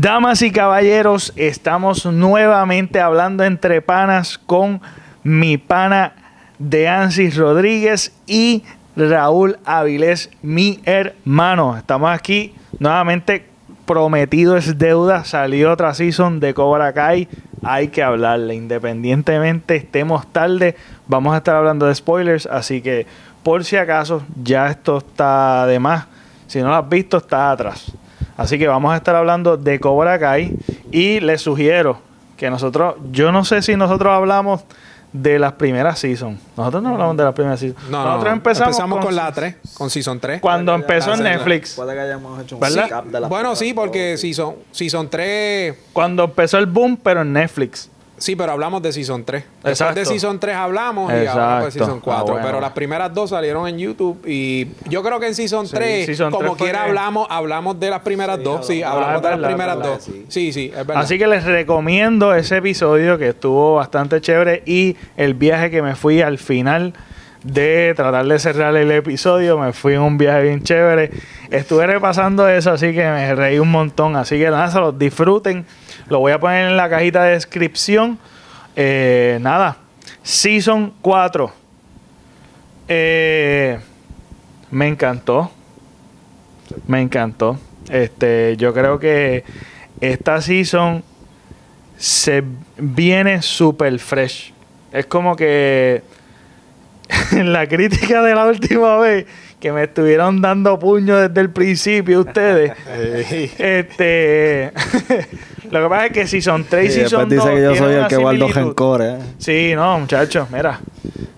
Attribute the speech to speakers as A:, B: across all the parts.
A: Damas y caballeros, estamos nuevamente hablando entre panas con mi pana de Ansis Rodríguez y Raúl Avilés, mi hermano. Estamos aquí nuevamente. Prometido es deuda. Salió otra season de Cobra Kai. Hay que hablarle. Independientemente estemos tarde, vamos a estar hablando de spoilers. Así que, por si acaso, ya esto está de más. Si no lo has visto, está atrás. Así que vamos a estar hablando de Cobra Kai y les sugiero que nosotros, yo no sé si nosotros hablamos de las primeras seasons. Nosotros no hablamos de las primeras seasons.
B: No,
A: nosotros
B: no,
A: empezamos,
B: con, la 3, con Season 3.
A: Cuando empezó en Netflix.
C: Puede que hayamos hecho un
A: ¿Verdad?
C: de
B: Bueno, sí, porque season, season 3...
A: Cuando empezó el boom, pero en Netflix.
B: Sí, pero hablamos de Season 3. Después
A: Exacto.
B: de Season 3 hablamos y ahora pues
A: Exacto.
B: Season 4.
A: Ah, bueno.
B: Pero las primeras dos salieron en YouTube y yo creo que en Season 3,
A: Season
B: como
A: 3 fue
B: quiera hablamos, hablamos de las primeras
C: Sí,
B: dos. Sí,
C: hablamos-
A: Ah,
B: hablamos de las primeras
C: verdad,
B: dos.
C: sí.
B: Sí, sí, es verdad.
A: Así que les recomiendo ese episodio que estuvo bastante chévere y el viaje que me fui al final de tratar de cerrar el episodio. Me fui en un viaje bien chévere. Estuve repasando eso, así que me reí un montón. Así que nada, se los disfruten. Lo voy a poner en la cajita de descripción. Eh, nada, Season 4. Eh, me encantó. Me encantó. Este, yo creo que esta season se viene super fresh. Es como que la crítica de la última vez que me estuvieron dando puño desde el principio ustedes. este lo que pasa es que Season 3 y
C: Y
A: Season
C: después
A: 2
C: dice que yo soy el que guardo rencores. ¿eh?
A: Sí, no, muchachos, mira.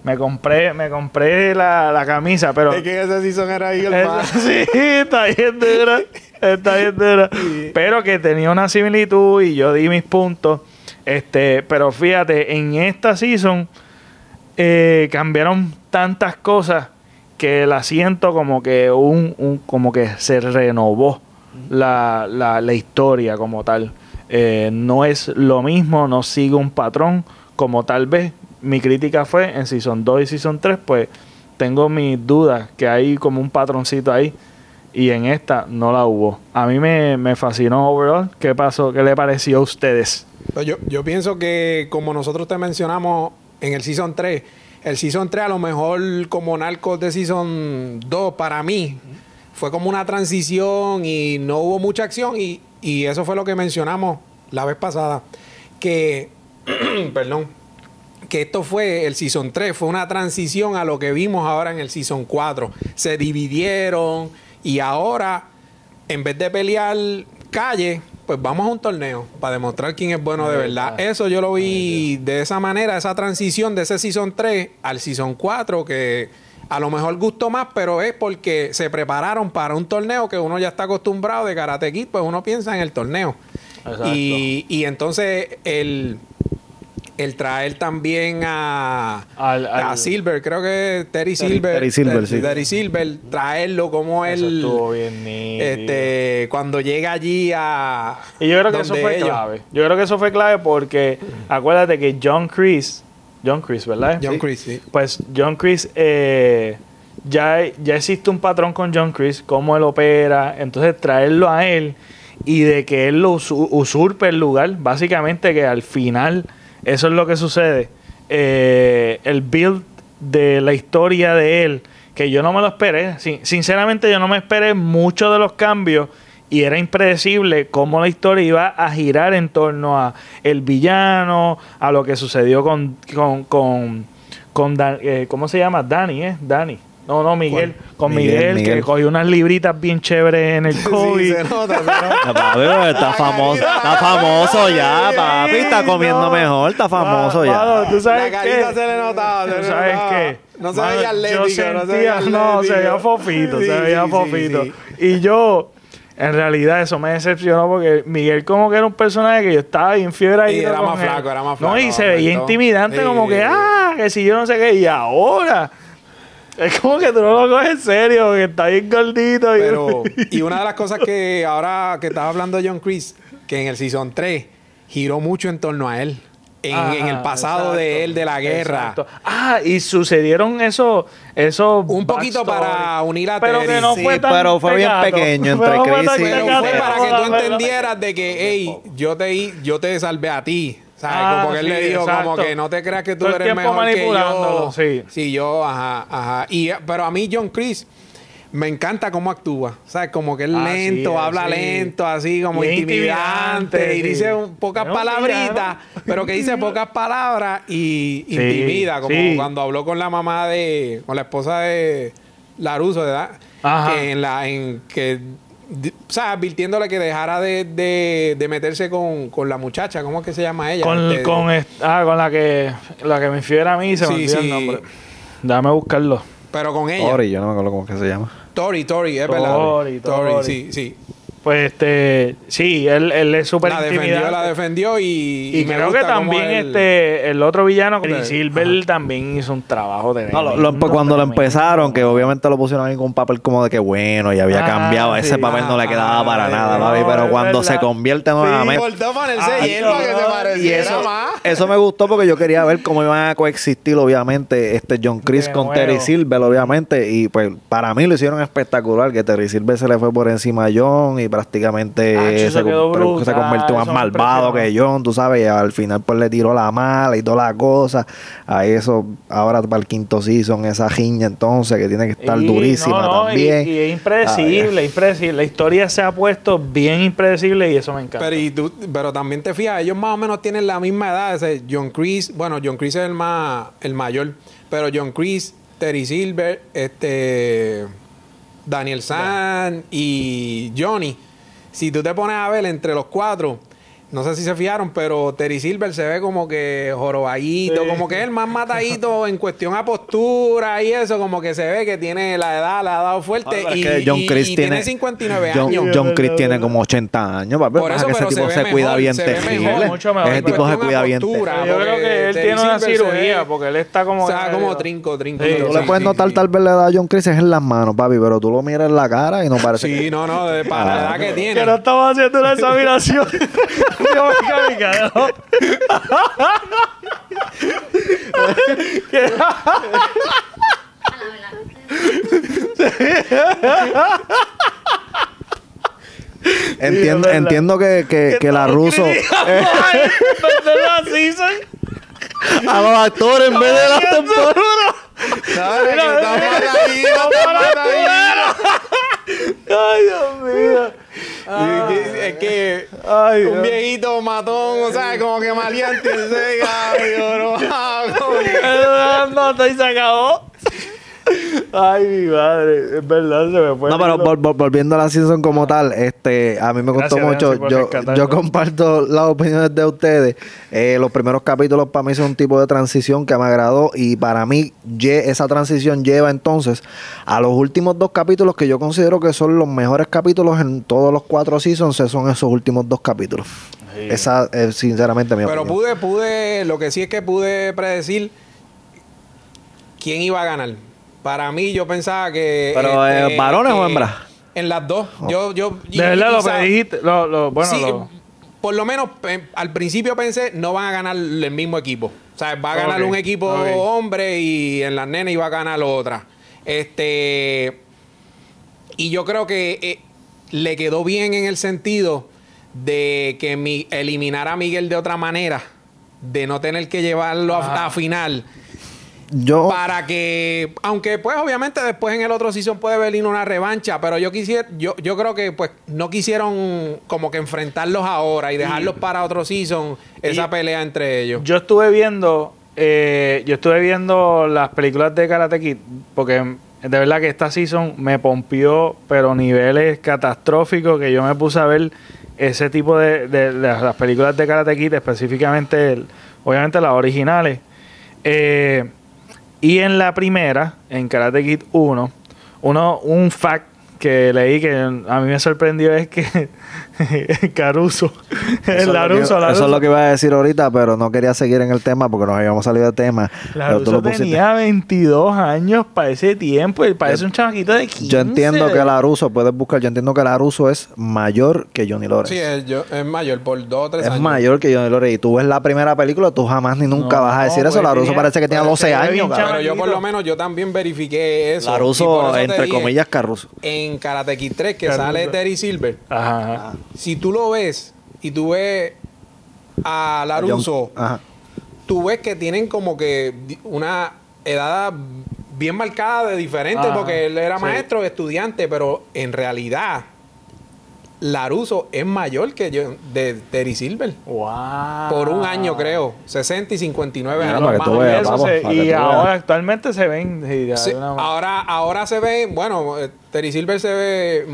A: Me compré, me compré la, la camisa, pero.
B: Es que ese Season era ahí el
A: Esa- sí, está bien dura. Está bien dura. Pero que tenía una similitud y yo di mis puntos. Este, pero fíjate, en esta season eh, cambiaron tantas cosas que la siento como que un, un- como que se renovó la, la, la historia como tal. Eh, no es lo mismo, no sigue un patrón como tal vez mi crítica fue en Season 2 y Season 3, pues tengo mis dudas que hay como un patroncito ahí y en esta no la hubo. A mí me, me fascinó overall. ¿Qué pasó? ¿Qué le pareció a ustedes?
B: Pues yo, yo pienso que como nosotros te mencionamos en el Season 3, el Season 3 a lo mejor como Narcos de Season 2 para mí fue como una transición y no hubo mucha acción y, y eso fue lo que mencionamos la vez pasada, que, perdón, que esto fue el Season 3, fue una transición a lo que vimos ahora en el Season 4. Se dividieron y ahora, en vez de pelear calle, pues vamos a un torneo para demostrar quién es bueno de verdad. Eso yo lo vi de esa manera, esa transición de ese Season 3 al Season 4, que a lo mejor gustó más, pero es porque se prepararon para un torneo que uno ya está acostumbrado de Karate Kid, pues uno piensa en el torneo.
A: Exacto.
B: Y, y entonces el, el traer también a,
A: Al-
B: a Silver, creo que Terry Silver.
C: Terry Silver, sí.
B: Terry Silver, traerlo como
A: Eso
B: él.
A: estuvo bien.
B: Este, cuando llega allí a.
A: Y yo creo que eso fue
B: ellos-
A: clave. Yo creo que eso fue clave porque acuérdate que John Chris, John Chris, ¿verdad?
B: John
A: Sí.
B: Chris, sí.
A: Pues John Chris, eh, ya, ya existe un patrón con John Chris, cómo él opera, entonces traerlo a él y de que él lo usu- usurpe el lugar, básicamente que al final eso es lo que sucede. Eh, el build de la historia de él, que yo no me lo esperé, sin- sinceramente yo no me esperé mucho de los cambios y era impredecible cómo la historia iba a girar en torno a el villano, a lo que sucedió con, con, con, con Dan- eh, ¿cómo se llama? Dani, ¿eh? Dani. No, no, Miguel. Con Miguel,
C: Miguel,
A: que
C: Miguel.
A: cogió unas libritas bien chéveres en el COVID.
B: Sí, se nota, se nota.
C: Papi, está famoso, está famoso ya, papi, está comiendo
A: no.
C: mejor, está famoso ya.
A: Mano, ¿tú sabes
B: La carita
A: qué?
B: se le notaba. se
A: ¿Tú sabes
B: notaba.
A: qué?
B: No se veía atlético.
A: Yo
B: no se
A: sentía,
B: veía
A: no, se veía fofito,
B: Sí,
A: se veía
B: sí,
A: fofito.
B: sí,
A: Y yo, en realidad, eso me decepcionó porque Miguel como que era un personaje que yo estaba bien fiebre ahí.
B: Y era más
A: él.
B: flaco, era más
A: No,
B: flaco,
A: y se veía intimidante
B: Sí.
A: como que, ah, que si yo no sé qué. Y ahora... Es como que tú no lo coges en serio, que está bien gordito. y-
B: Pero, y una de las cosas que ahora que estaba hablando de John Chris, que en el Season 3 giró mucho en torno a él. En,
A: Ajá,
B: en el pasado
A: exacto,
B: de él de la guerra.
A: exacto. Ah, y sucedieron eso, eso
B: Un poquito para unir a
A: pero
B: Terry.
A: que no
C: Sí,
A: fue tan
C: pero fue bien
A: tecato.
C: pequeño
A: Pero
C: entre
A: fue
C: Chris
A: tan
C: y-
B: Pero fue para que
A: no,
B: tú entendieras de que, hey, yo te, yo te salvé a ti. ¿Sabes?
A: Ah,
B: como que él
A: sí,
B: le dijo, como
A: exacto.
B: que no te creas que tú
A: Todo
B: eres mejor que yo.
A: sí.
B: Sí, yo, ajá, ajá. Y, pero a mí, John Chris, me encanta cómo actúa. ¿Sabes? Como que es
A: Ah,
B: lento,
A: sí,
B: habla
A: sí.
B: lento, así como
A: Y
B: intimidante. Y dice un- pocas palabritas, pero que dice pocas palabras y
A: Sí,
B: intimida. Como
A: sí.
B: cuando habló con la mamá de, con la esposa de Laruso, ¿verdad?
A: Ajá.
B: Que en la, en que o sea, advirtiéndole que dejara de, de, de meterse con, con la muchacha, ¿cómo es que se llama ella?
A: Con,
B: Este,
A: con, ah, con la que la que me infiera a mí se me
B: Sí,
A: olvidó el nombre. Dame buscarlo.
B: pero con ella.
C: Ori, yo no me acuerdo cómo es que se llama.
B: Tori, Tori, es verdad.
A: Tori, Tori.
B: sí, sí.
A: Pues este, sí, él, él es súper
B: La defendió, la defendió y,
A: Y,
B: me
A: creo que también
B: él-
A: este el otro villano, Chris. Silver, también hizo un trabajo de
C: No, lo- lo- pues, cuando lo empezaron, que obviamente lo pusieron ahí con un papel como de que bueno, y había
A: Ah,
C: cambiado. Ese
A: sí.
C: papel no le quedaba
B: Ah,
C: para
B: sí,
C: nada,
B: no,
C: papi. Pero cuando
A: verdad.
C: se convierte
A: Sí,
C: nuevamente.
A: Ah,
B: hierba que se
A: no,
C: Y eso,
B: más.
C: eso me gustó porque yo quería ver cómo iban a coexistir, obviamente, este John Chris
A: De
C: con
A: nuevo.
C: Terry Silver, obviamente. Y pues para mí lo hicieron espectacular, que Terry Silver se le fue por encima a John y prácticamente
A: Ah,
C: se, se convirtió más malvado que. John, tú sabes. Y al final pues le tiró la mala y toda la cosa. A eso, ahora para el quinto season, esa giña entonces que tiene que estar
A: Y-
C: durísima
A: no, no, y-
C: también.
A: Y, es impredecible, impredecible. La historia se ha puesto bien impredecible y eso me encanta.
B: Pero, y tú- pero también te fijas, ellos más o menos tienen la misma edad. Ese John Chris, bueno, John Chris es el más el mayor, pero John Chris, Terry Silver, este Daniel San y Johnny. Si tú te pones a ver entre los cuatro, no sé si se fijaron, pero Terry Silver se ve como que jorobadito,
A: Sí.
B: como que es el más matadito en cuestión a postura y eso, como que se ve que tiene la edad, la ha dado fuerte
C: Ah, pero es
B: y,
C: que John
B: y-
C: Chris
B: y
C: tiene,
B: 59
C: John,
B: años.
C: John Chris tiene como 80 años, papi.
B: Por eso,
C: que ese
B: se
C: tipo se, cuida
B: mejor,
C: bien
B: se mejor,
A: mucho mejor.
C: Ese tipo se cuida bien
B: postura,
A: yo creo que él
B: Terry
A: tiene una
B: Silver se
A: cirugía
B: ve-
A: porque él está como.
B: O sea, como trinco, trinco.
A: Sí,
B: trinco,
C: Tú le puedes notar tal vez la edad a John Chris es en las manos, papi, pero tú lo miras en la cara y no parece
B: Sí,
C: que-
B: no, no, de- para la
C: Ah.
B: edad que tiene.
A: Que no estamos haciendo una examinación
C: Entiendo, entiendo que, que, que la ruso a los actores en vez de las temporadas.
A: Ay, Dios mío.
B: Que- Es que
A: Ay,
B: un
A: Dios.
B: viejito matón, o sea, como que maleante, ese cabrón, no, como que-
A: Él nota y se acabó. Ay, mi madre. Es verdad, se me fue.
C: No, pero vol- vol- volviendo a la season como tal, este, a mí me gustó
A: Gracias,
C: mucho.
A: Nancy, por
C: Yo, comparto las opiniones de ustedes. Eh, los primeros capítulos para mí son un tipo de transición que me agradó y para mí esa transición lleva entonces a los últimos dos capítulos que yo considero que son los mejores capítulos en todos los cuatro seasons, son esos últimos dos capítulos.
A: Sí.
C: Esa es sinceramente mi
B: Pero
C: opinión.
B: pude, pude, lo que sí es que pude predecir quién iba a ganar. Para mí, yo pensaba que.
C: Pero, eh, ¿varones o hembras?
B: En las dos. Yo, yo,
A: De verdad lo predijiste. Lo, lo, bueno,
B: sí,
A: lo-
B: por lo menos eh, al principio pensé no van a ganar el mismo equipo. O sea, va a ganar un equipo hombre y en las nenas iba a ganar otra. Este. Y yo creo que eh, le quedó bien en el sentido de que mi, eliminar a Miguel de otra manera, de no tener que llevarlo a, a final.
C: Yo,
B: Para que, aunque pues obviamente después en el otro season puede venir una revancha, pero yo quisiera, yo, yo creo que pues no quisieron como que enfrentarlos ahora y dejarlos para otro season, esa
A: y-
B: pelea entre ellos.
A: Yo estuve viendo, eh, yo estuve viendo las películas de Karate Kid, porque de verdad que esta season me pompió, pero niveles catastróficos, que yo me puse a ver ese tipo de, de- de las películas de Karate Kid, específicamente, el- obviamente las originales. Eh, y en la primera, en Karate Kid 1, uno, un fact que leí que a mí me sorprendió es que Caruso, el
C: Eso es lo que-
A: Laruso,
C: Eso es lo que iba a decir ahorita, pero no quería seguir en el tema porque nos habíamos salido de tema. Pero tú
A: Laruso
C: lo pusiste.
A: tenía 22 años para ese tiempo y parece un chamaquito de 15.
C: Yo entiendo que Laruso, puedes buscar, yo entiendo que Laruso es mayor que Johnny Lawrence.
B: Sí, es, yo- es mayor por dos o tres
C: es
B: años.
C: mayor que Johnny Lawrence. Y tú ves la primera película, tú jamás ni nunca
A: No,
C: vas a decir eso.
A: pues,
C: Laruso parece que tenía
A: pero
C: 12
A: se ve
C: años.
B: Pero yo por lo menos yo también verifiqué eso.
C: Laruso,
B: eso
C: entre
B: dije,
C: comillas, Caruso.
B: En Karate Kid 3 que
A: Caruso.
B: sale Terry Silver.
A: Ajá, ajá.
B: Si tú lo ves y tú ves a Laruso,
C: Ajá.
B: tú ves que tienen como que una edad bien marcada de diferente,
A: Ajá,
B: porque él era
A: sí.
B: maestro, estudiante, pero en realidad Laruso es mayor que yo, de Terry Silver.
A: Wow.
B: Por un año, creo. 60 y 59
C: Mira,
B: años.
C: para que
B: más
C: tú
B: o
C: veas,
B: menos.
A: Eso
C: vamos,
A: se-
C: para que
A: y
C: tú
A: ahora
C: veas.
A: actualmente se ven. sí,
B: Sí, ahora, ahora se ve, bueno, eh, Terry Silver se ve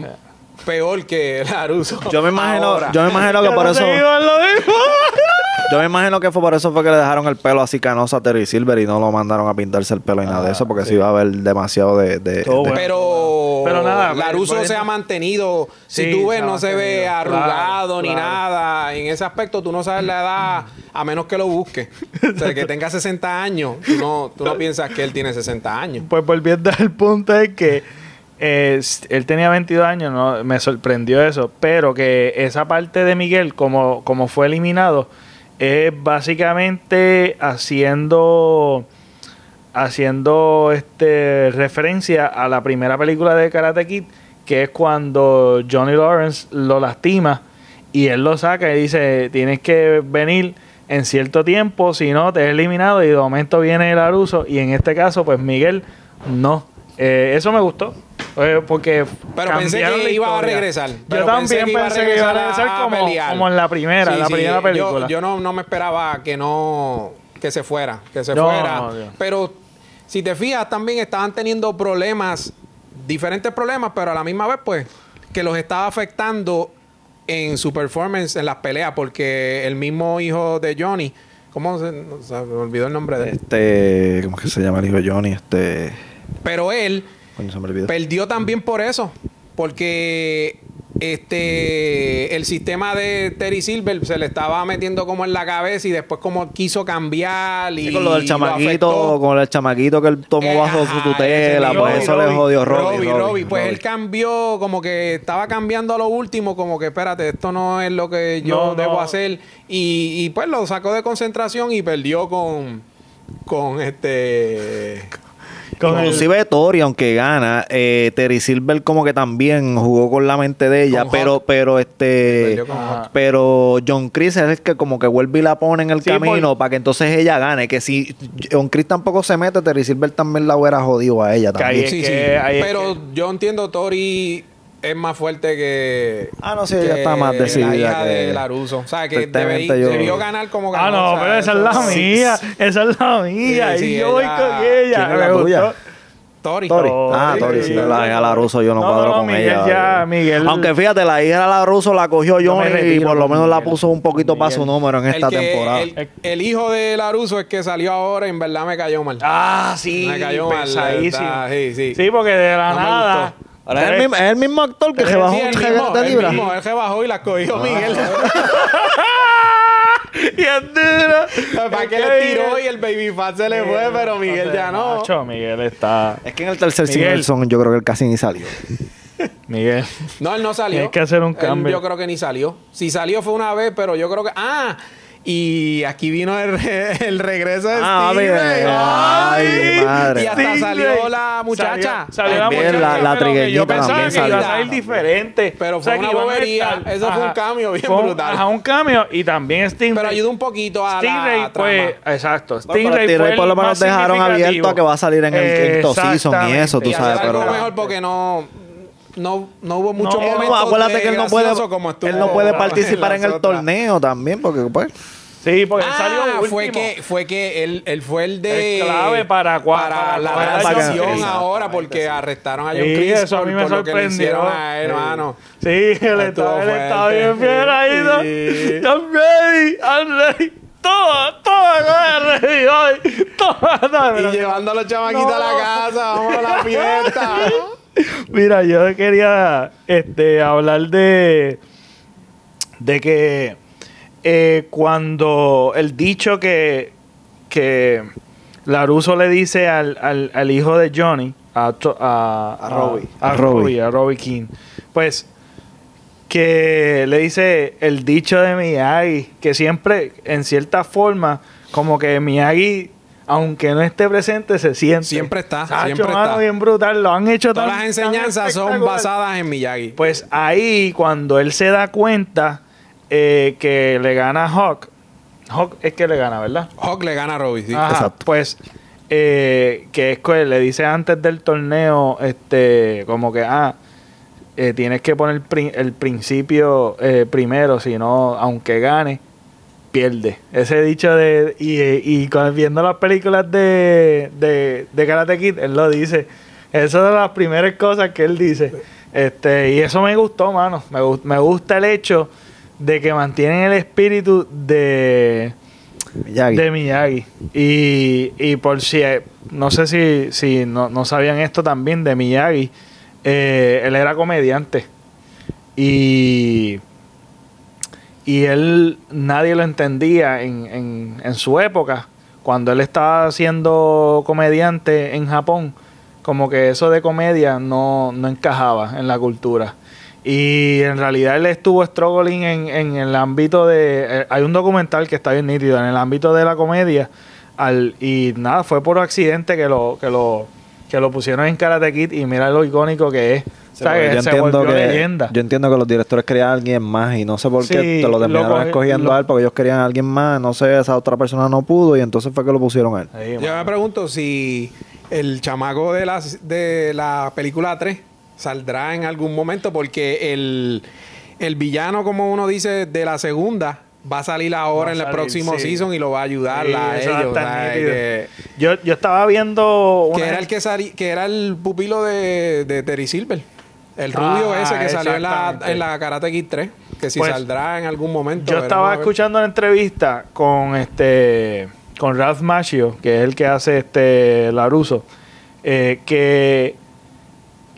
B: peor que Laruso.
C: Yo me imagino,
B: Ahora.
C: yo me imagino que por eso, yo me imagino que fue por eso fue que le dejaron el pelo así canoso a Terry Silver y no lo mandaron a pintarse el pelo y nada de eso, porque
A: sí.
C: si iba a haber demasiado de, de- de-
A: bueno.
B: Pero,
A: Pero nada,
B: Laruso
A: bueno,
B: se ha mantenido. Si
A: Sí,
B: tú ves,
A: se
B: no se ve arrugado
A: Claro,
B: ni
A: claro.
B: nada. En ese aspecto, tú no sabes la edad, a menos que lo busques. O sea, que tenga 60 años, tú no, tú no piensas que él tiene 60 años.
A: Pues volviendo al punto es que eh, él tenía 22 años, no me sorprendió eso, pero que esa parte de Miguel, como, como fue eliminado, es básicamente haciendo haciendo este referencia a la primera película de Karate Kid, que es cuando Johnny Lawrence lo lastima y él lo saca y dice, tienes que venir en cierto tiempo, si no te he eliminado y de momento viene el Aruso y en este caso pues Miguel no. Eh, eso me gustó. Eh, porque
B: Pero pensé que
A: la
B: iba a regresar.
A: Yo
B: Pero
A: también pensé que iba a regresar,
B: a
A: como, en la primera,
B: Sí,
A: la
B: sí,
A: primera
B: yo-
A: película.
B: Yo, no, no me esperaba que no que se fuera, que se
A: No,
B: fuera.
A: no,
B: pero si te fijas, también estaban teniendo problemas, diferentes problemas, pero a la misma vez, pues, que los estaba afectando en su performance en las peleas, porque el mismo hijo de Johnny, ¿cómo se, me olvidó el nombre de él?
C: este, ¿cómo es que se llama el hijo de Johnny? Este,
B: Pero él
C: coño, se me olvidó.
B: Perdió también por eso. Porque este el sistema de Terry Silver se le estaba metiendo como en la cabeza y después como quiso cambiar y
C: Sí, con lo del
B: lo
C: chamaquito,
B: afectó.
C: con el chamaquito que él tomó
B: Eh,
C: bajo
B: ajá,
C: su tutela, pues eso le
A: Robbie,
C: jodió Robbie.
B: Robbie,
C: Robbie,
B: Robbie. Pues
C: Robbie.
B: él cambió, como que estaba cambiando a lo último, como que espérate, esto no es lo que yo
A: No,
B: debo
A: no.
B: hacer. Y, y pues lo sacó de concentración y perdió con, con este.
A: Con el-
C: Inclusive Tori, aunque gana, eh, Terry Silver como que también jugó con la mente de ella,
B: Con
C: pero,
B: Hawk.
C: pero este, pero John Chris es el que como que vuelve y la pone en el
A: Sí,
C: camino
A: por-
C: para que entonces ella gane. Que si John Chris tampoco se mete, Terry Silver también la hubiera jodido a ella
A: Que
C: también.
A: ahí es
B: Sí,
A: que-
B: sí.
A: ahí es
B: Pero
A: que-
B: yo entiendo, Tori es más fuerte que.
C: Ah, no, sí, ella está más decidida
B: La hija
C: que-
B: de Laruso. O sea, que debe-
C: yo-
B: debió ganar como
A: Ah,
B: ganó.
A: no,
B: o sea,
A: pero esa es la
B: sí,
A: mía.
B: sí.
A: Esa es la mía.
B: Sí,
A: y yo voy
B: ella-
A: con ella.
C: ¿Quién es la tuya? Tori.
A: Tori.
C: Ah, Tori, sí. La hija de la Russo yo no,
A: No,
C: cuadro
A: no,
C: con
A: Miguel
C: ella.
A: ya, Miguel-
C: Aunque fíjate, la hija de la Russo la cogió
A: Yo
C: y por lo menos la
A: Miguel.
C: puso un poquito para su
A: Miguel.
C: número en
B: El
C: esta
B: que-
C: temporada.
B: El, el hijo de Laruso es que salió ahora, en verdad me cayó mal.
A: Ah, sí.
B: Me cayó mal, está- sí, sí.
A: Sí, porque de la
B: No me
A: nada.
B: gustó.
C: Ahora es el, mismo, es el mismo actor que se bajó
B: Sí,
C: un
B: el mismo,
C: de
B: el
C: libras.
B: mismo, él se bajó y la cogió Miguel.
A: y es duro.
B: ¿Para qué le tiró y el baby fat se le fue? Pero Miguel ya no.
A: Macho, Miguel está.
C: Es que en el tercer. Simpson yo creo que él casi ni salió.
A: Miguel.
B: No, él no salió.
A: Tienes que hacer un
B: Él
A: cambio.
B: yo creo que ni salió. Si salió fue una vez, pero yo creo que. ¡Ah! Y aquí vino el, re- el regreso de
C: Ah,
B: Stingray.
C: mire. Ay, madre.
B: Y hasta
A: Stingray.
B: salió la muchacha.
A: Salió, salió la
C: También
A: muchacha.
C: la- la trigueñita
A: Yo pensaba
C: también
A: que iba a
B: salió.
A: salir diferente.
B: Pero fue
A: que
B: una
A: iban a
B: bobería. Eso fue un cambio bien
A: Fue
B: brutal.
A: Ajá, un cambio. Y también Stingray.
B: Pero ayuda un poquito a
A: Stingray
B: la
A: fue,
B: trama.
A: exacto. Stingray
C: pero Stingray
A: fue
C: por lo menos dejaron abierto a que va a salir en el quinto season y eso, tú
B: Y
C: sabes, pero-
B: mejor porque no... No, no hubo muchos
A: No,
B: momentos
C: acuérdate
B: de
C: que él no puede, él no puede participar en el torneo también, porque pues.
A: Sí, porque él salió
B: Ah,
A: último.
B: fue que fue que él, él fue el de
A: El clave para para
B: la
A: para-
B: transición
C: para-
B: ahora porque arrestaron a John
A: Sí,
B: Chris
A: eso a
B: por,
A: mí me
B: por lo que le
A: sorprendió.
B: hicieron a él, hermano.
A: Sí, él estaba, él estaba bien fiel ahí. I'm ready, I'm ready. Toma, toma, ready hoy. Toma, toma.
B: Y llevando a los chamaquitos a la casa, vamos a la fiesta.
A: Mira, yo quería este, hablar de, de que eh, cuando el dicho que, que Laruso le dice al, al, al hijo de Johnny, a, to- a,
C: A Robbie.
A: a,
C: A
A: Robbie,
C: Robbie.
A: a Robbie King, pues que le dice el dicho de Miyagi, que siempre, en cierta forma, como que Miyagi, aunque no esté presente, se siente.
B: Siempre está,
A: Sacho,
B: siempre
A: mano,
B: está.
A: bien brutal. Lo han hecho
B: Todas
A: tan-
B: las enseñanzas son basadas en Miyagi.
A: Pues ahí, cuando él se da cuenta eh, que le gana a Hawk, Hawk es que le gana, ¿verdad?
B: Hawk le gana a Robbie, sí.
A: Ajá,
C: Exacto.
A: Pues eh, que es que le dice antes del torneo, este, como que, ah, eh, tienes que poner pri- el principio eh, primero, si no, aunque gane, pierde. Ese dicho de, y, viendo las películas de, de, de Karate Kid, él lo dice. Eso es de las primeras cosas que él dice. Este, y eso me gustó, mano. Me, me gusta el hecho de que mantienen el espíritu de
C: Miyagi.
A: de Miyagi. Y, y por si, eh, no sé si, si no, no sabían esto también de Miyagi, eh, él era comediante. Y, y él, nadie lo entendía en, en, en su época. Cuando él estaba siendo comediante en Japón, como que eso de comedia no, no encajaba en la cultura. Y en realidad él estuvo struggling en, en el ámbito de... eh, hay un documental que está bien nítido en el ámbito de la comedia. Al, y nada, fue por accidente que lo, que lo, que lo pusieron en Karate Kid y mira lo icónico que es.
C: Sí,
A: O sea, que
C: yo,
A: se
C: entiendo que,
A: leyenda.
C: yo entiendo que los directores querían a alguien más y no sé por qué
A: Sí,
C: te lo terminaron escogiendo
A: lo-
C: a él porque ellos querían a alguien más, no sé, esa otra persona no pudo y entonces fue que lo pusieron a él.
A: Ahí,
B: Yo me pregunto si el chamaco de la, de la película 3 saldrá en algún momento porque el, el villano, como uno dice, de la segunda va a salir ahora
A: a
B: en el
A: salir,
B: próximo
A: sí.
B: season y lo va a ayudar
A: Sí,
B: a ellos.
A: Yo, yo estaba viendo
B: que era el que sali- que era el pupilo de, de Terry Silver. El rubio
A: Ah,
B: ese que salió en la, en la Karate Kid 3. Que si
A: Pues,
B: saldrá en algún momento.
A: Yo estaba escuchando una entrevista con este con Ralph Macchio, que es el que hace este Laruso, eh, que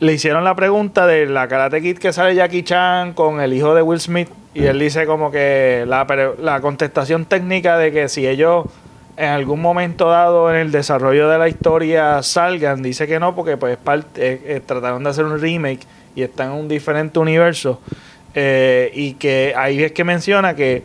A: le hicieron la pregunta de la Karate Kid que sale Jackie Chan con el hijo de Will Smith y él dice como que la, la contestación técnica de que si ellos en algún momento dado en el desarrollo de la historia salgan, dice que no porque pues parte, eh, eh, trataron de hacer un remake y están en un diferente universo eh, y que ahí es que menciona que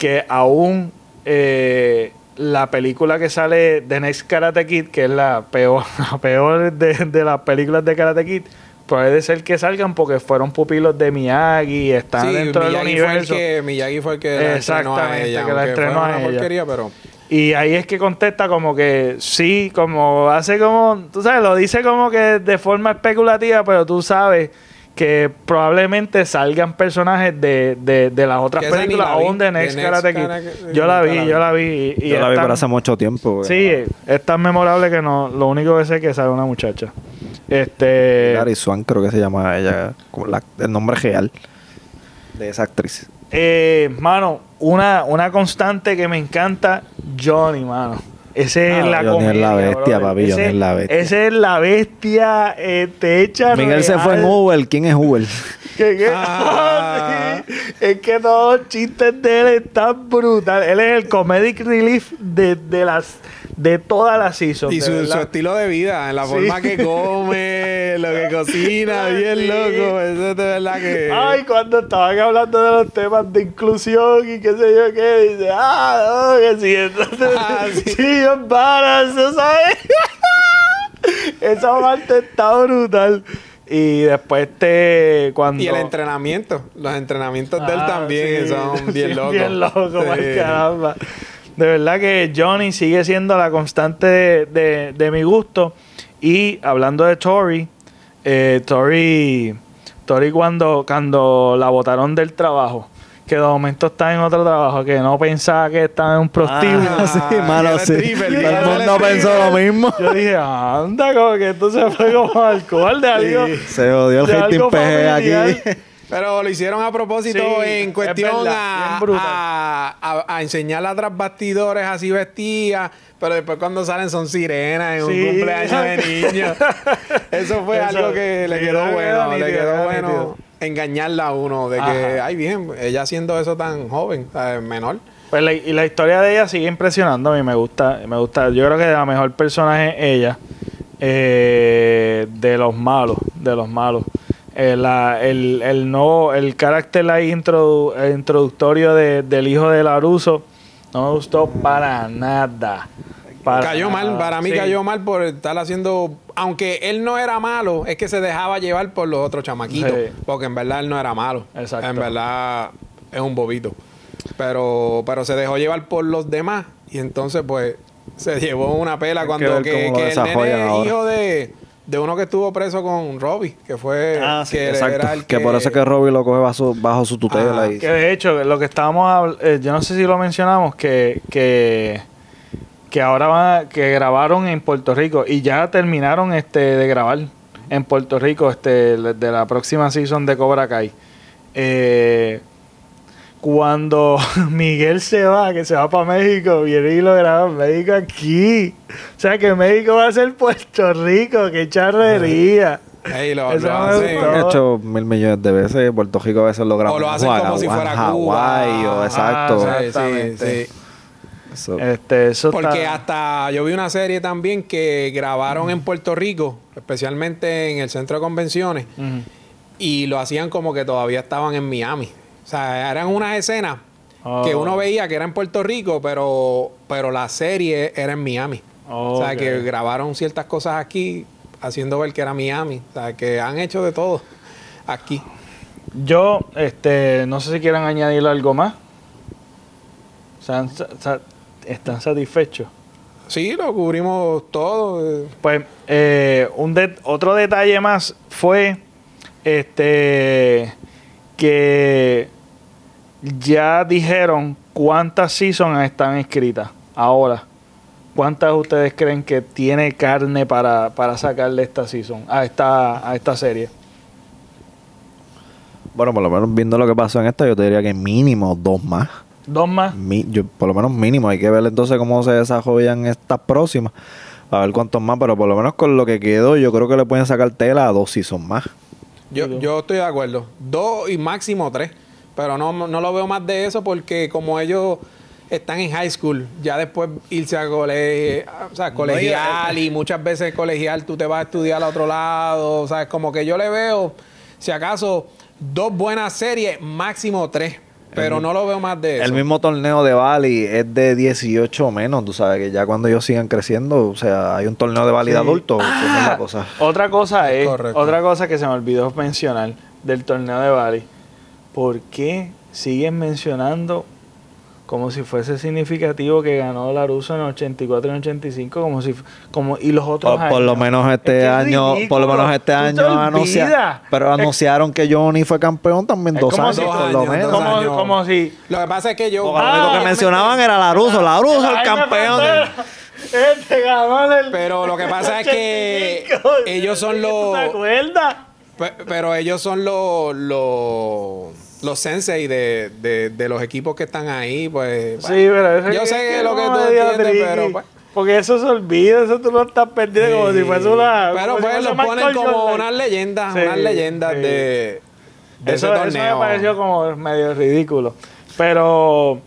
A: que aún eh, la película que sale de Next Karate Kid, que es la peor, la peor de, de las películas de Karate Kid, puede ser que salgan porque fueron pupilos de Miyagi, están
B: Sí,
A: dentro del
B: Miyagi fue, el
A: universo.
B: que, Miyagi fue el que la a
A: Exactamente,
B: ella.
A: que la a ella.
B: pero...
A: Y ahí es que contesta como que sí, como hace como, tú sabes, lo dice como que de forma especulativa, pero tú sabes que probablemente salgan personajes de, de, de las otras películas
B: la
A: aún de Next Karate Kid. Yo la vi, yo la vi. Y,
C: Yo la vi por hace mucho tiempo.
A: Sí, es tan memorable que no, lo único que sé es que sale una muchacha. Este.
C: Gary Swan creo que se llama ella, como la- el nombre real de esa actriz.
A: Eh, mano, una, una constante que me encanta, Johnny, mano. Ese es
C: Ah,
A: la
C: es
A: comedia,
C: la bestia,
A: brother.
C: papi,
A: Ese-
C: es la bestia.
A: Ese es la bestia, eh, te echa
C: Miguel se fue en Uber. ¿Quién es Uber?
A: Que- que-
B: Ah.
A: sí, es que todos los chistes de él están brutales. Él es el comedic relief de, de las de todas las seasons.
B: Y su, su estilo de vida, en la
A: Sí.
B: forma que come, lo que cocina, bien
A: Sí.
B: loco. Eso es de verdad que.
A: Ay, cuando estaban hablando de los temas de inclusión y qué sé yo qué, dice, ah, no, que sí, entonces,
B: Ah, sí.
A: Eso, ¿sabes? Esa parte está brutal. Y después te, cuando...
B: Y el entrenamiento, los entrenamientos de él
A: Ah,
B: también
A: sí.
B: son bien
A: Sí,
B: locos.
A: Bien locos,
B: Sí.
A: caramba. De verdad que Johnny sigue siendo la constante de, de- de mi gusto. Y hablando de Tori, eh, Tori, Tori cuando, cuando la botaron del trabajo, que de momento está en otro trabajo, que no pensaba que estaba en un prostíbulo.
C: Ah, sí, mano, sí.
B: stripper,
C: Todo el mundo pensó lo mismo.
A: Yo dije, anda, como que esto se fue como alcohol de algo.
C: Se odió el rating PG aquí.
B: Pero lo hicieron a propósito
A: Sí,
B: en
A: es
B: cuestión
A: verdad,
B: a, a, a- a enseñar a tras bastidores así vestidas. Pero después cuando salen son sirenas en
A: Sí.
B: un cumpleaños de niños. Eso fue
A: Eso,
B: algo que le quedó
A: le
B: bueno. le quedó. Engañarla a uno. De que, ay bien, ella haciendo eso tan joven, ¿sabes? menor.
A: Pues la- y la historia de ella sigue impresionando a mí, me gusta, me gusta. Yo creo que la mejor personaje es ella, eh, de los malos, de los malos. Eh, la- el, el no, el carácter ahí introdu- eh, introductorio de- del hijo de Laruso no me gustó para nada. Para
B: cayó mal,
A: nada.
B: para mí
A: Sí.
B: cayó mal por estar haciendo. Aunque él no era malo, es que se dejaba llevar por los otros chamaquitos.
A: Sí.
B: Porque en verdad él no era malo.
A: Exacto.
B: En verdad es un bobito. Pero, pero se dejó llevar por los demás. Y entonces, pues, se llevó una pela
C: Hay que
B: cuando que,
C: cómo lo
B: que el nene es
C: ahora.
B: hijo de, de uno que estuvo preso con Robbie, que fue.
C: Ah, sí,
B: que
C: exacto.
B: era el
C: que... por eso es que Robbie lo coge bajo, bajo su tutela. Y...
A: Que de hecho, lo que estábamos eh, yo no sé si lo mencionamos, que, que, que ahora van a- que grabaron en Puerto Rico y ya terminaron este de grabar en Puerto Rico este de la próxima season de Cobra Kai. Eh, cuando Miguel se va, que se va para México, viene y lo graba en México aquí. O sea que México va a ser Puerto Rico, qué charrería.
B: Ey, lo,
A: Eso
B: lo hacen-.
C: Han hecho mil millones de veces. Puerto Rico a veces lo graba
B: O lo
C: en
B: hacen como si
C: o en
B: fuera
C: Hawái,
B: Cuba.
C: o exacto.
A: Ah,
B: Sí, sí,
A: Exactamente.
B: sí.
A: Este, eso
B: Porque
A: está-
B: hasta yo vi una serie también que grabaron en Puerto Rico, especialmente en el centro de convenciones, y lo hacían como que todavía estaban en Miami. O sea, eran unas escenas
A: Oh.
B: que uno veía que era en Puerto Rico, pero, pero la serie era en Miami. O sea, que grabaron ciertas cosas aquí, haciendo ver que era Miami. O sea, que han hecho de todo aquí.
A: Yo, este, no sé si quieran añadir algo más. ¿Se han- sa- sa- ¿Están satisfechos?
B: Sí, lo cubrimos todo. eh.
A: Pues eh, un de- otro detalle más fue este que ya dijeron cuántas seasons están escritas ahora. ¿Cuántas ustedes creen que tiene carne para, para sacarle esta season, a esta, a esta serie?
C: Bueno, por lo menos viendo lo que pasó en esta, yo te diría que mínimo dos más.
A: ¿Dos más?
C: Mi- yo, por lo menos mínimo. Hay que ver entonces cómo se desarrollan estas próximas. A ver cuántos más, pero por lo menos con lo que quedó, yo creo que le pueden sacar tela a dos seasons más.
B: Yo, yo estoy de acuerdo. Dos y máximo tres. Pero no, no lo veo más de eso porque como ellos están en high school, ya después irse a colegio, o sea, colegial y muchas veces colegial tú te vas a estudiar a otro lado. O sea, es como que yo le veo, si acaso, dos buenas series, máximo tres. Pero no lo veo más de eso.
C: El mismo torneo de Bali es de 18 o menos, tú sabes que ya cuando ellos sigan creciendo, o sea, hay un torneo de Bali de adultos, ¿cómo es la cosa?
A: Otra cosa es,
B: Correcto.
A: otra cosa que se me olvidó mencionar del torneo de Bali. ¿Por qué siguen mencionando como si fuese significativo que ganó Laruso en 84 y en 85 como si como y los otros
C: Por, por lo menos
A: Es
C: este
A: es
C: año, por lo menos este año anunciaron, pero
A: Es-
C: anunciaron que Johnny fue campeón también dos años,
A: si-
C: por lo menos.
A: como,
B: años.
A: como si
B: Lo que pasa es que yo...
C: Lo único que mencionaban era Laruso, Laruso el
A: Ay, me
C: campeón.
A: Este ganó el
B: Pero lo que pasa es que
A: 85.
B: ellos son
A: ¿Tú
B: los-
A: ¿Te acuerdas?
B: Pe- Pero ellos son los los los sensei de, de, de los equipos que están ahí, pues.
A: Sí, pero eso
B: Yo
A: es
B: sé
A: es
B: lo que tú entiendes, pero, pues.
A: Porque eso se olvida, eso tú lo estás perdiendo como si fuese una.
B: Pero
A: si
B: pues
A: Michael
B: ponen como
A: Jordan.
B: unas leyendas,
A: Sí,
B: unas leyendas
A: sí.
B: de, de
A: Eso,
B: ese
A: eso me
B: torneo.
A: pareció como medio ridículo. Pero,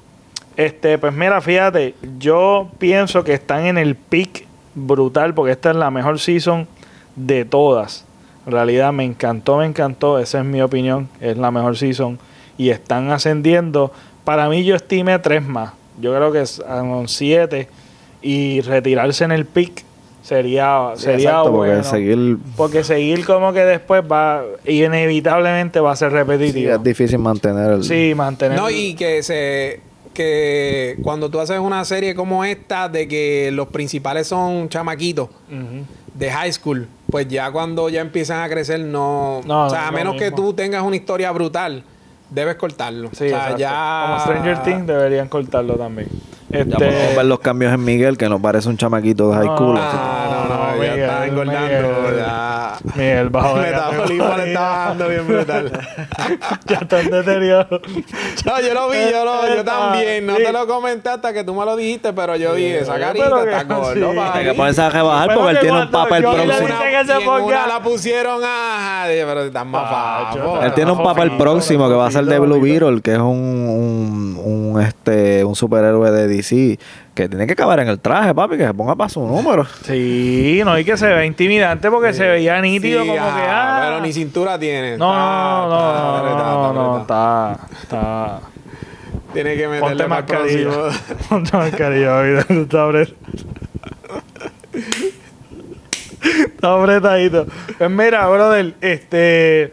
A: este, pues mira, fíjate, yo pienso que están en el pick brutal porque esta es la mejor season de todas. En realidad me encantó, me encantó, esa es mi opinión, es la mejor season. Y están ascendiendo. Para mí yo estimé tres más. Yo creo que son siete. Y retirarse en el pick sería,
C: Sí,
A: sería
C: exacto,
A: bueno.
C: porque seguir
A: Porque seguir como que después va, inevitablemente va a ser
C: sí,
A: repetitivo.
C: es difícil mantener el
A: Sí, mantener.
B: No, y que se que cuando tú haces una serie como esta de que los principales son chamaquitos. De high school, pues ya cuando ya empiezan a crecer no,
A: No,
B: o sea,
A: no
B: a menos que tú tengas una historia brutal, debes cortarlo.
A: Sí,
B: o sea, ya
A: Como Stranger Things deberían cortarlo también.
C: Ya
A: Este,
C: podemos ver los cambios en Miguel, que no parece un chamaquito de high
A: No,
C: school.
A: no.
B: Ah, no, no, ya
A: Miguel,
B: está engordando.
A: Miguel.
B: Ya.
A: Miguel, bajo
B: El
A: de
B: metabolismo le estaba dando bien brutal.
A: ya está en deterioro.
B: No, yo lo vi, yo, lo, yo
A: Está-
B: también. No
A: sí.
B: te lo comenté hasta que tú me lo dijiste, pero yo dije, esa carita está gordo,
A: sí.
C: Hay que ponerse a rebajar porque él tiene un papel próximo.
B: una, la pusieron a... Dije, pero están más
A: Ah.
C: Él tiene un papel próximo que va a ser de Blue. Beetle, que es un, un, un, este, un superhéroe de DC, que tiene que caber en el traje, papi, que se ponga para su número.
A: Sí, no, y que se ve intimidante porque se veía nítido
B: Sí,
A: como
B: ajá,
A: que. Ah,
B: Pero ni cintura tiene.
A: no, no, no, no, no,
B: está
A: está.
B: Tiene que
A: Ponte
B: meterle el
A: mascarilla. Ponte mascarilla, vida. Está apretado. Está apretadito. Pues mira, brother, este.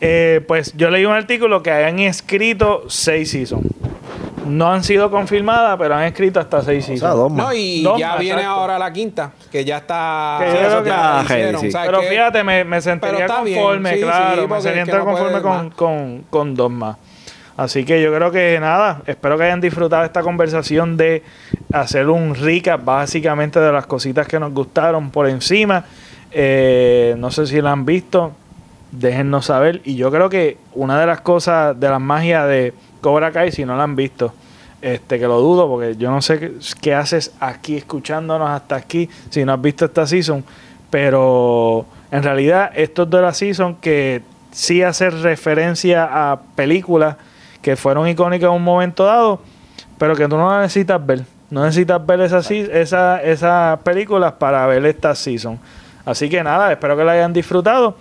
A: eh, pues yo leí un artículo que hayan escrito seis seasons. No han sido confirmadas, pero han escrito hasta seis
C: O sea, dos más.
B: No, y
A: Dos
B: ya
A: más,
B: viene
A: exacto.
B: ahora la quinta, que ya está.
A: Que yo
B: Sí,
A: creo
B: eso
A: que-
B: ya lo
C: Ah,
B: hicieron,
C: heavy, sí.
B: ¿sabes
A: Pero fíjate, me, me sentiría conforme,
B: sí, sí,
A: claro. me sentiría
B: es que no
A: conforme con, con, con dos más. Así que yo creo que nada, espero que hayan disfrutado esta conversación de hacer un recap básicamente de las cositas que nos gustaron por encima. Eh, no sé si la han visto, déjennos saber. Y yo creo que una de las cosas de las magias de Cobra Kai, si no la han visto, este que lo dudo, porque yo no sé qué, qué haces aquí escuchándonos hasta aquí si no has visto esta season. Pero en realidad, esto es de la season que sí hace referencia a películas que fueron icónicas en un momento dado, pero que tú no las necesitas ver. No necesitas ver esas esa, esas películas para ver esta season. Así que nada, espero que la hayan disfrutado.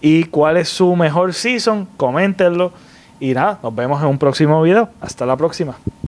A: Y cuál es su mejor season, coméntenlo. Y nada, nos vemos en un próximo video. Hasta la próxima.